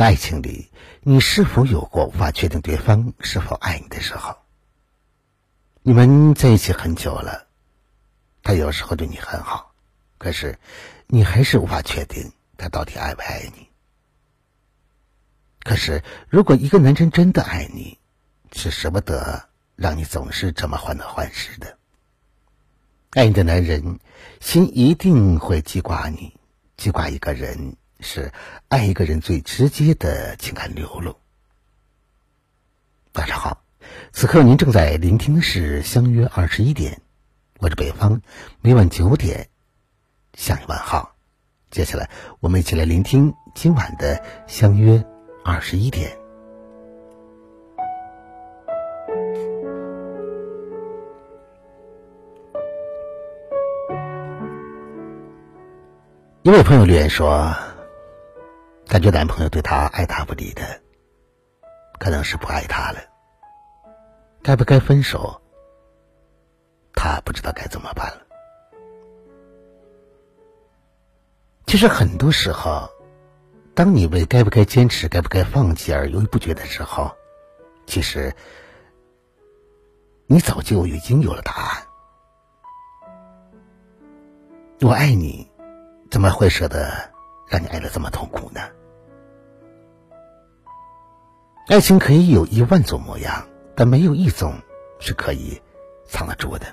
在爱情里，你是否有过无法确定对方是否爱你的时候？你们在一起很久了，他有时候对你很好，可是你还是无法确定他到底爱不爱你。可是，如果一个男人真的爱你，是舍不得让你总是这么患得患失的。爱你的男人，心一定会记挂你。记挂一个人，是爱一个人最直接的情感流露。晚上好，此刻您正在聆听的是《相约二十一点》，我是北方，每晚九点向你问好。接下来，我们一起来聆听今晚的《相约》。二十一点，一位朋友留言说：“感觉男朋友对她爱答不理的，可能是不爱她了。该不该分手？她不知道该怎么办了。其实很多时候。”当你为该不该坚持、该不该放弃而犹豫不决的时候，其实你早就已经有了答案。我爱你，怎么会舍得让你爱的这么痛苦呢？爱情可以有一万种模样，但没有一种是可以藏得住的。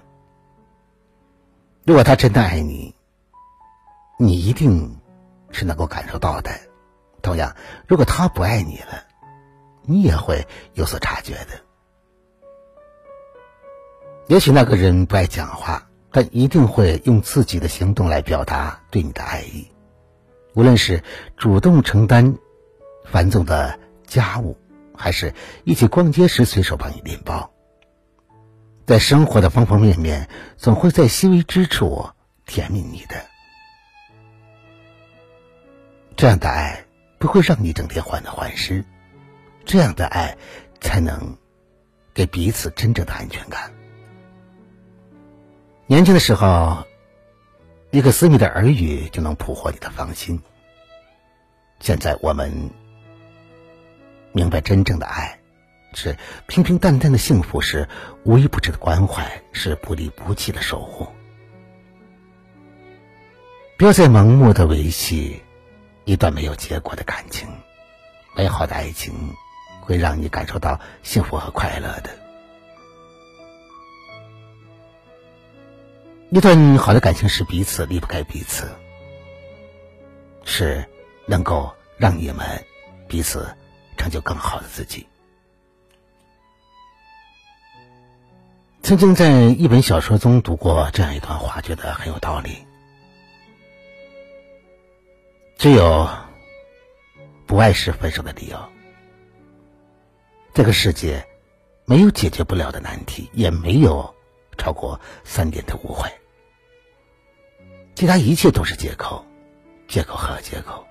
如果他真的爱你，你一定是能够感受到的。同样，如果他不爱你了，你也会有所察觉的。也许那个人不爱讲话，但一定会用自己的行动来表达对你的爱意。无论是主动承担繁重的家务，还是一起逛街时随手帮你拎包，在生活的方方面面，总会在细微之处甜蜜你的。这样的爱。不会让你整天患得患失，这样的爱才能给彼此真正的安全感。年轻的时候，一个私密的耳语就能捕获你的芳心。现在我们明白，真正的爱是平平淡淡的幸福，是无微不至的关怀，是不离不弃的守护。不要再盲目的维系。一段没有结果的感情，美好的爱情会让你感受到幸福和快乐的。一段好的感情是彼此离不开彼此，是能够让你们彼此成就更好的自己。曾经在一本小说中读过这样一段话，觉得很有道理。只有不爱是分手的理由。这个世界没有解决不了的难题，也没有超过三点的误会，其他一切都是借口，借口和借口。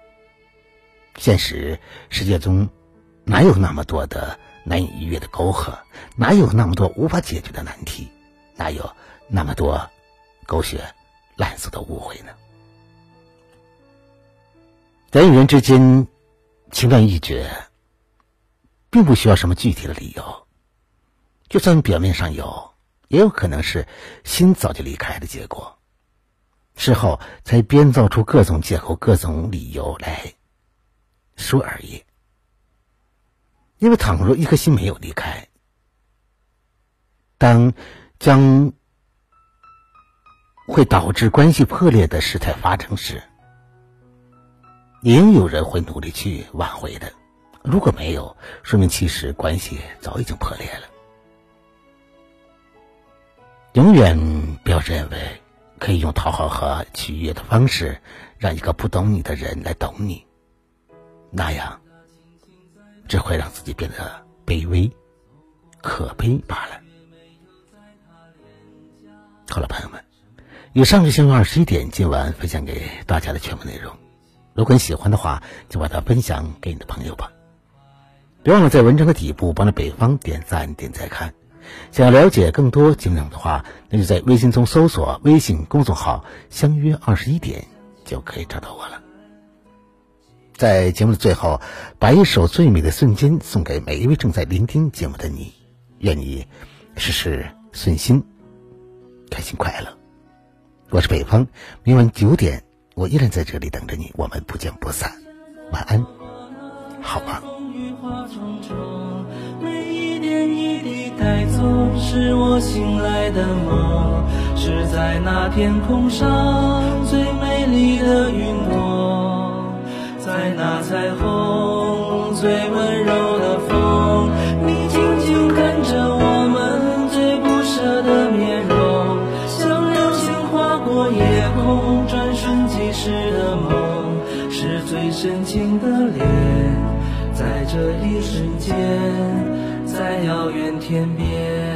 现实世界中哪有那么多的难以逾越的沟壑？哪有那么多无法解决的难题？哪有那么多狗血烂俗的误会呢？人与人之间情断意绝，并不需要什么具体的理由。就算表面上有，也有可能是心早就离开的结果，事后才编造出各种借口、各种理由来说而已。因为倘若一颗心没有离开，当将会导致关系破裂的事态发生时。也有人会努力去挽回的，如果没有，说明其实关系早已经破裂了。永远不要认为可以用讨好和取悦的方式让一个不懂你的人来懂你，那样只会让自己变得卑微、可悲罢了。好了，朋友们，以上是相约二十一点今晚分享给大家的全部内容。如果你喜欢的话，就把它分享给你的朋友吧。别忘了在文章的底部帮着北方点赞、点再看。想要了解更多节目内容的话，那就在微信中搜索微信公众号“相约二十一点”，就可以找到我了。在节目的最后，把一首最美的瞬间送给每一位正在聆听节目的你，愿你事事顺心，开心快乐。我是北方，明晚九点，我依然在这里等着你，我们不见不散。晚安，好吗？是我醒来的梦，是在那天空上最美丽的云朵，在那彩虹最温柔的风，你静静看着我们最不舍的面容，像流星划过夜空，转瞬即逝的梦，是最深情的脸，在这一瞬间，在遥远天边。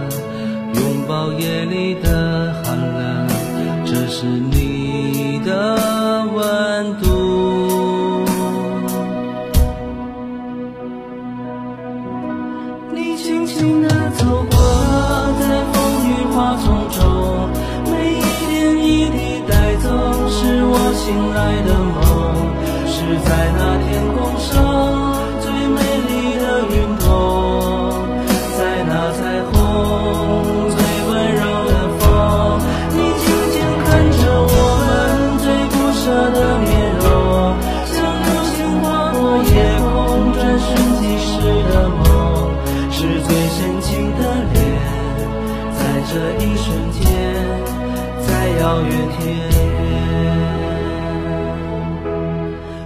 拥抱夜里的寒冷，这是你的温度。你轻轻地走过，在风雨花丛中，每一点一滴带走，是我醒来的梦，是在那天这一瞬间，在遥远天边，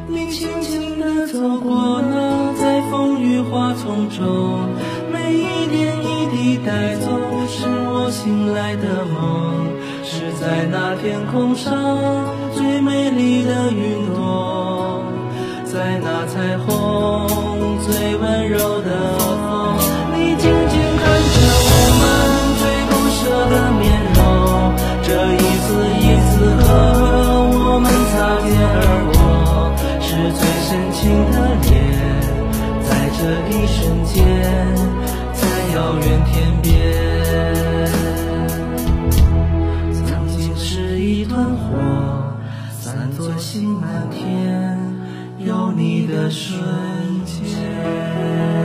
你轻轻地走过了，在风雨花丛中，每一点一滴带走，是我醒来的梦，是在那天空上最美丽的云朵，在那彩虹最温柔一瞬间在遥远天边曾经是一团火散作星满天有你的瞬间。